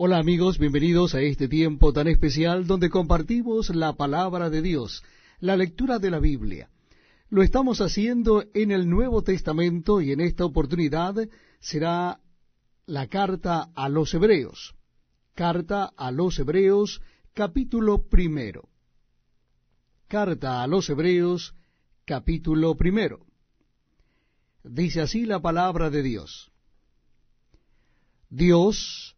Hola amigos, bienvenidos a este tiempo tan especial donde compartimos la palabra de Dios, la lectura de la Biblia. Lo estamos haciendo en el Nuevo Testamento y en esta oportunidad será la carta a los Hebreos. Carta a los Hebreos, capítulo primero. Carta a los Hebreos, capítulo primero. Dice así la palabra de Dios. Dios,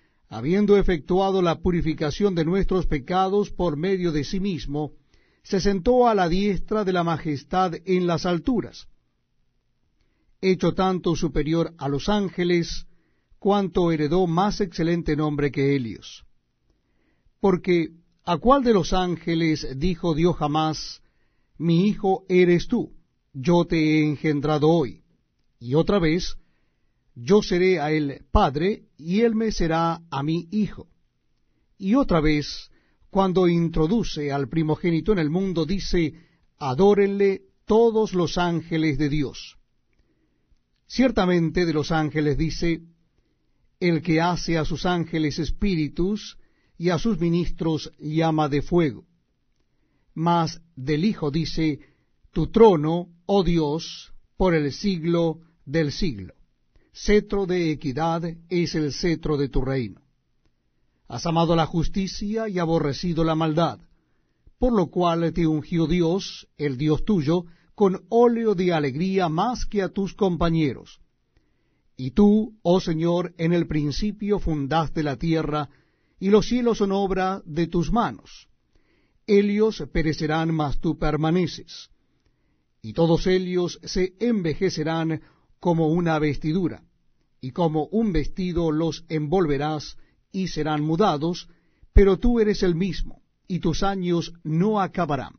habiendo efectuado la purificación de nuestros pecados por medio de sí mismo, se sentó a la diestra de la majestad en las alturas, hecho tanto superior a los ángeles, cuanto heredó más excelente nombre que Helios. Porque, ¿a cuál de los ángeles dijo Dios jamás, mi hijo eres tú, yo te he engendrado hoy? Y otra vez, yo seré a él padre, y él me será a mí hijo. Y otra vez, cuando introduce al primogénito en el mundo, dice, adórenle todos los ángeles de Dios. Ciertamente de los ángeles dice, el que hace a sus ángeles espíritus y a sus ministros llama de fuego. Mas del Hijo dice, tu trono, oh Dios, por el siglo del siglo cetro de equidad es el cetro de tu reino. Has amado la justicia y aborrecido la maldad, por lo cual te ungió Dios, el Dios tuyo, con óleo de alegría más que a tus compañeros. Y tú, oh Señor, en el principio fundaste la tierra, y los cielos son obra de tus manos. Ellos perecerán, mas tú permaneces. Y todos ellos se envejecerán como una vestidura, y como un vestido los envolverás y serán mudados, pero tú eres el mismo, y tus años no acabarán.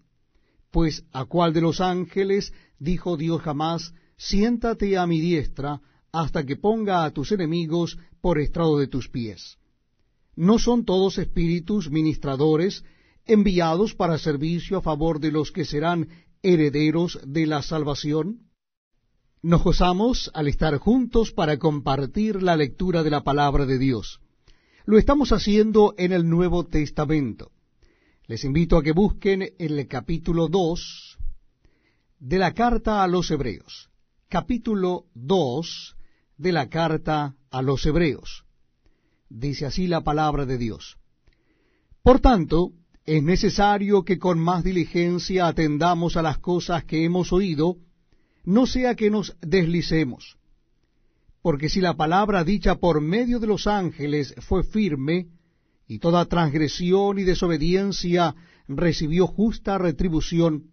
Pues a cuál de los ángeles dijo Dios jamás, siéntate a mi diestra, hasta que ponga a tus enemigos por estrado de tus pies. ¿No son todos espíritus ministradores enviados para servicio a favor de los que serán herederos de la salvación? Nos gozamos al estar juntos para compartir la lectura de la palabra de Dios. Lo estamos haciendo en el Nuevo Testamento. Les invito a que busquen el capítulo 2 de la carta a los Hebreos. Capítulo 2 de la carta a los Hebreos. Dice así la palabra de Dios. Por tanto, es necesario que con más diligencia atendamos a las cosas que hemos oído, no sea que nos deslicemos. Porque si la palabra dicha por medio de los ángeles fue firme, y toda transgresión y desobediencia recibió justa retribución,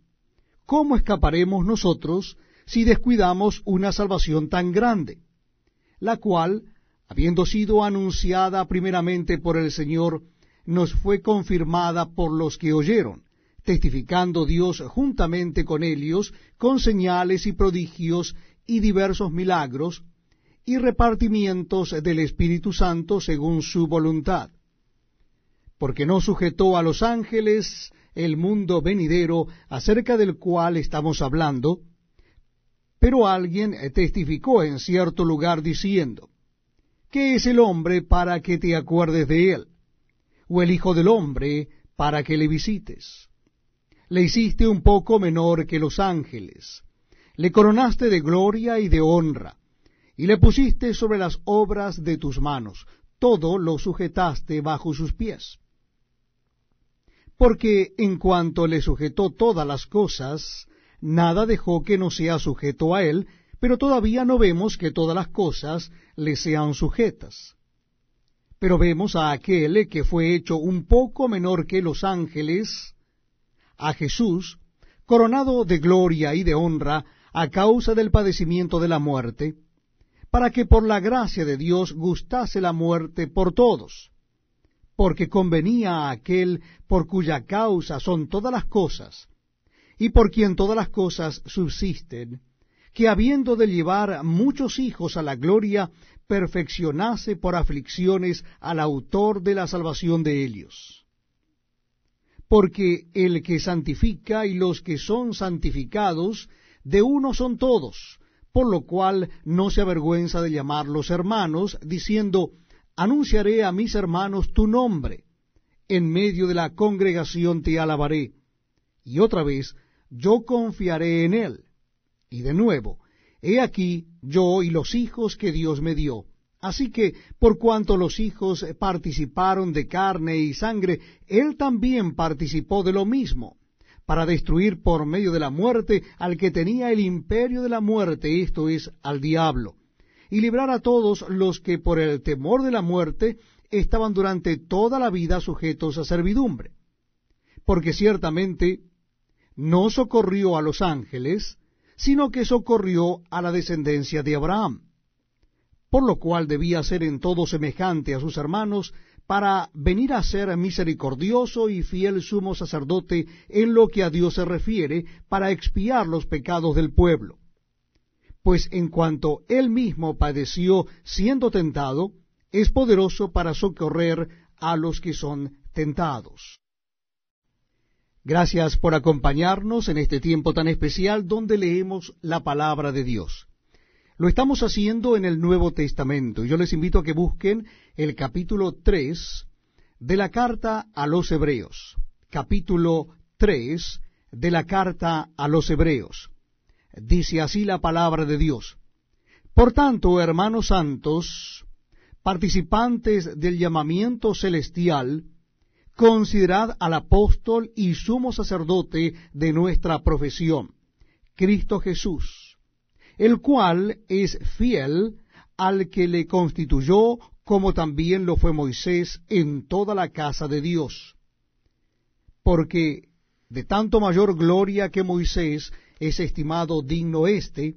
¿cómo escaparemos nosotros si descuidamos una salvación tan grande? La cual, habiendo sido anunciada primeramente por el Señor, nos fue confirmada por los que oyeron testificando Dios juntamente con ellos, con señales y prodigios y diversos milagros, y repartimientos del Espíritu Santo según su voluntad. Porque no sujetó a los ángeles el mundo venidero acerca del cual estamos hablando, pero alguien testificó en cierto lugar diciendo, ¿qué es el hombre para que te acuerdes de él? ¿O el Hijo del hombre para que le visites? Le hiciste un poco menor que los ángeles, le coronaste de gloria y de honra, y le pusiste sobre las obras de tus manos, todo lo sujetaste bajo sus pies. Porque en cuanto le sujetó todas las cosas, nada dejó que no sea sujeto a él, pero todavía no vemos que todas las cosas le sean sujetas. Pero vemos a aquel que fue hecho un poco menor que los ángeles, a Jesús, coronado de gloria y de honra a causa del padecimiento de la muerte, para que por la gracia de Dios gustase la muerte por todos, porque convenía a aquel por cuya causa son todas las cosas, y por quien todas las cosas subsisten, que habiendo de llevar muchos hijos a la gloria, perfeccionase por aflicciones al autor de la salvación de ellos. Porque el que santifica y los que son santificados, de uno son todos, por lo cual no se avergüenza de llamarlos hermanos, diciendo, anunciaré a mis hermanos tu nombre, en medio de la congregación te alabaré. Y otra vez, yo confiaré en él. Y de nuevo, he aquí yo y los hijos que Dios me dio. Así que, por cuanto los hijos participaron de carne y sangre, él también participó de lo mismo, para destruir por medio de la muerte al que tenía el imperio de la muerte, esto es, al diablo y librar a todos los que por el temor de la muerte estaban durante toda la vida sujetos a servidumbre. Porque ciertamente no socorrió a los ángeles, sino que socorrió a la descendencia de Abraham, por lo cual debía ser en todo semejante a sus hermanos, para venir a ser misericordioso y fiel sumo sacerdote en lo que a Dios se refiere, para expiar los pecados del pueblo pues en cuanto él mismo padeció siendo tentado, es poderoso para socorrer a los que son tentados. Gracias por acompañarnos en este tiempo tan especial donde leemos la palabra de Dios. Lo estamos haciendo en el Nuevo Testamento yo les invito a que busquen el capítulo 3 de la carta a los Hebreos. Capítulo 3 de la carta a los Hebreos. Dice así la palabra de Dios. Por tanto, hermanos santos, participantes del llamamiento celestial, considerad al apóstol y sumo sacerdote de nuestra profesión, Cristo Jesús, el cual es fiel al que le constituyó, como también lo fue Moisés en toda la casa de Dios. Porque de tanto mayor gloria que Moisés es estimado digno éste,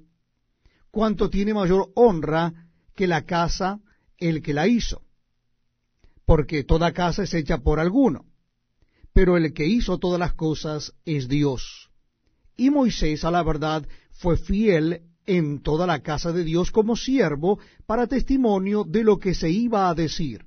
cuanto tiene mayor honra que la casa el que la hizo. Porque toda casa es hecha por alguno, pero el que hizo todas las cosas es Dios. Y Moisés, a la verdad, fue fiel en toda la casa de Dios como siervo para testimonio de lo que se iba a decir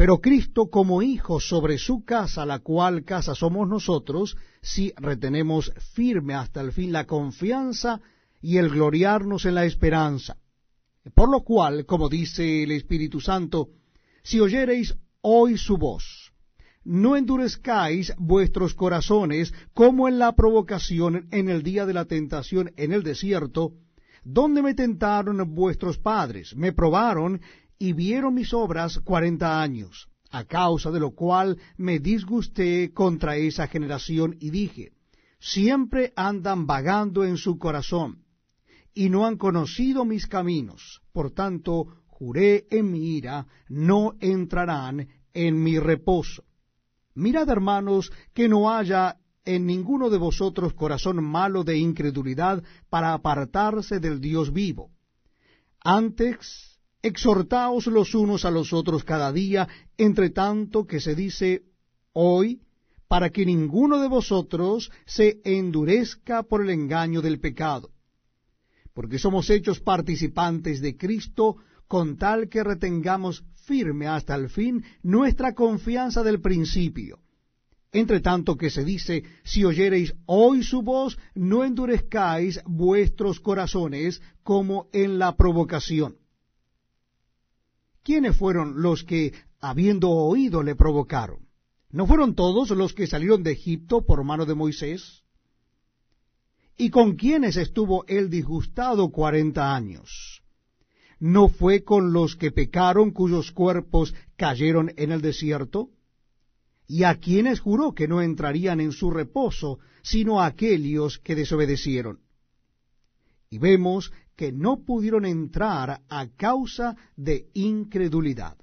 pero Cristo como hijo sobre su casa, la cual casa somos nosotros, si retenemos firme hasta el fin la confianza y el gloriarnos en la esperanza. Por lo cual, como dice el Espíritu Santo, si oyereis hoy su voz, no endurezcáis vuestros corazones como en la provocación en el día de la tentación en el desierto, donde me tentaron vuestros padres, me probaron y vieron mis obras cuarenta años, a causa de lo cual me disgusté contra esa generación y dije, siempre andan vagando en su corazón, y no han conocido mis caminos, por tanto juré en mi ira, no entrarán en mi reposo. Mirad, hermanos, que no haya en ninguno de vosotros corazón malo de incredulidad para apartarse del Dios vivo. Antes exhortaos los unos a los otros cada día, entre tanto que se dice hoy, para que ninguno de vosotros se endurezca por el engaño del pecado. Porque somos hechos participantes de Cristo, con tal que retengamos firme hasta el fin nuestra confianza del principio. Entre tanto que se dice, si oyereis hoy su voz, no endurezcáis vuestros corazones como en la provocación. ¿quiénes fueron los que, habiendo oído, le provocaron? ¿No fueron todos los que salieron de Egipto por mano de Moisés? ¿Y con quiénes estuvo él disgustado cuarenta años? ¿No fue con los que pecaron cuyos cuerpos cayeron en el desierto? ¿Y a quienes juró que no entrarían en su reposo, sino a aquellos que desobedecieron? Y vemos que no pudieron entrar a causa de incredulidad.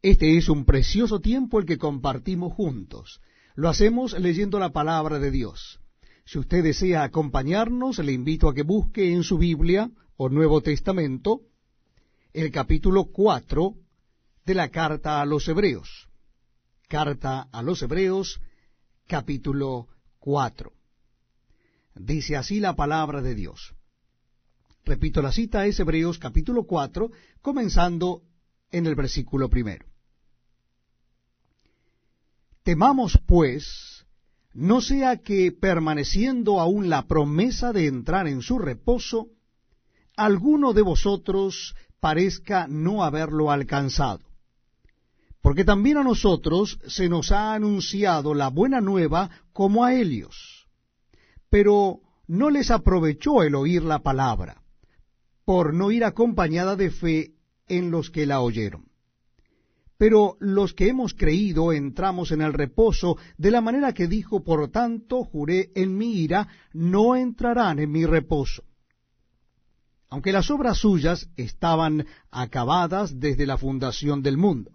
Este es un precioso tiempo el que compartimos juntos. Lo hacemos leyendo la palabra de Dios. Si usted desea acompañarnos, le invito a que busque en su Biblia o Nuevo Testamento el capítulo 4 de la carta a los Hebreos. Carta a los Hebreos, capítulo 4. Dice así la palabra de Dios. Repito, la cita es Hebreos capítulo 4, comenzando en el versículo primero. Temamos, pues, no sea que permaneciendo aún la promesa de entrar en su reposo, alguno de vosotros parezca no haberlo alcanzado. Porque también a nosotros se nos ha anunciado la buena nueva como a ellos. Pero no les aprovechó el oír la palabra, por no ir acompañada de fe en los que la oyeron. Pero los que hemos creído entramos en el reposo de la manera que dijo, por tanto juré en mi ira, no entrarán en mi reposo. Aunque las obras suyas estaban acabadas desde la fundación del mundo.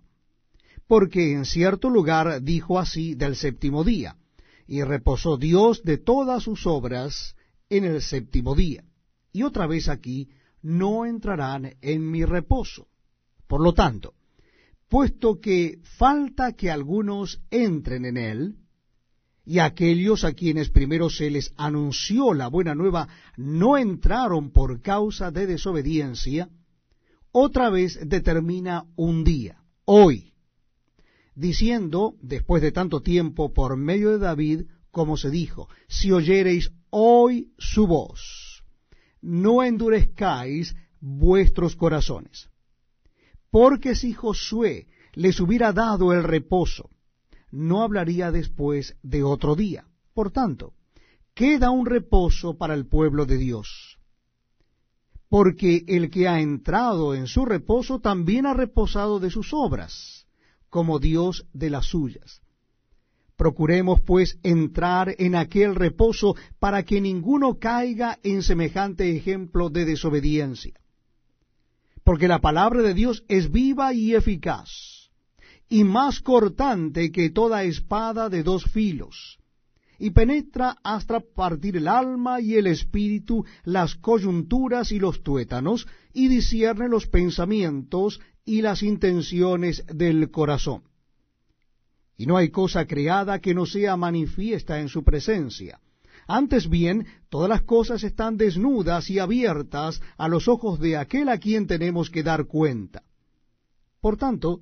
Porque en cierto lugar dijo así del séptimo día, y reposó Dios de todas sus obras en el séptimo día. Y otra vez aquí, no entrarán en mi reposo. Por lo tanto, puesto que falta que algunos entren en él, y aquellos a quienes primero se les anunció la buena nueva no entraron por causa de desobediencia, otra vez determina un día, hoy, diciendo, después de tanto tiempo, por medio de David, como se dijo, si oyereis hoy su voz, no endurezcáis vuestros corazones. Porque si Josué les hubiera dado el reposo, no hablaría después de otro día. Por tanto, queda un reposo para el pueblo de Dios. Porque el que ha entrado en su reposo también ha reposado de sus obras, como Dios de las suyas. Procuremos pues entrar en aquel reposo para que ninguno caiga en semejante ejemplo de desobediencia porque la palabra de Dios es viva y eficaz, y más cortante que toda espada de dos filos, y penetra hasta partir el alma y el espíritu, las coyunturas y los tuétanos, y discierne los pensamientos y las intenciones del corazón. Y no hay cosa creada que no sea manifiesta en su presencia antes bien, todas las cosas están desnudas y abiertas a los ojos de aquel a quien tenemos que dar cuenta. Por tanto,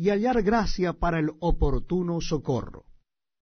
y hallar gracia para el oportuno socorro.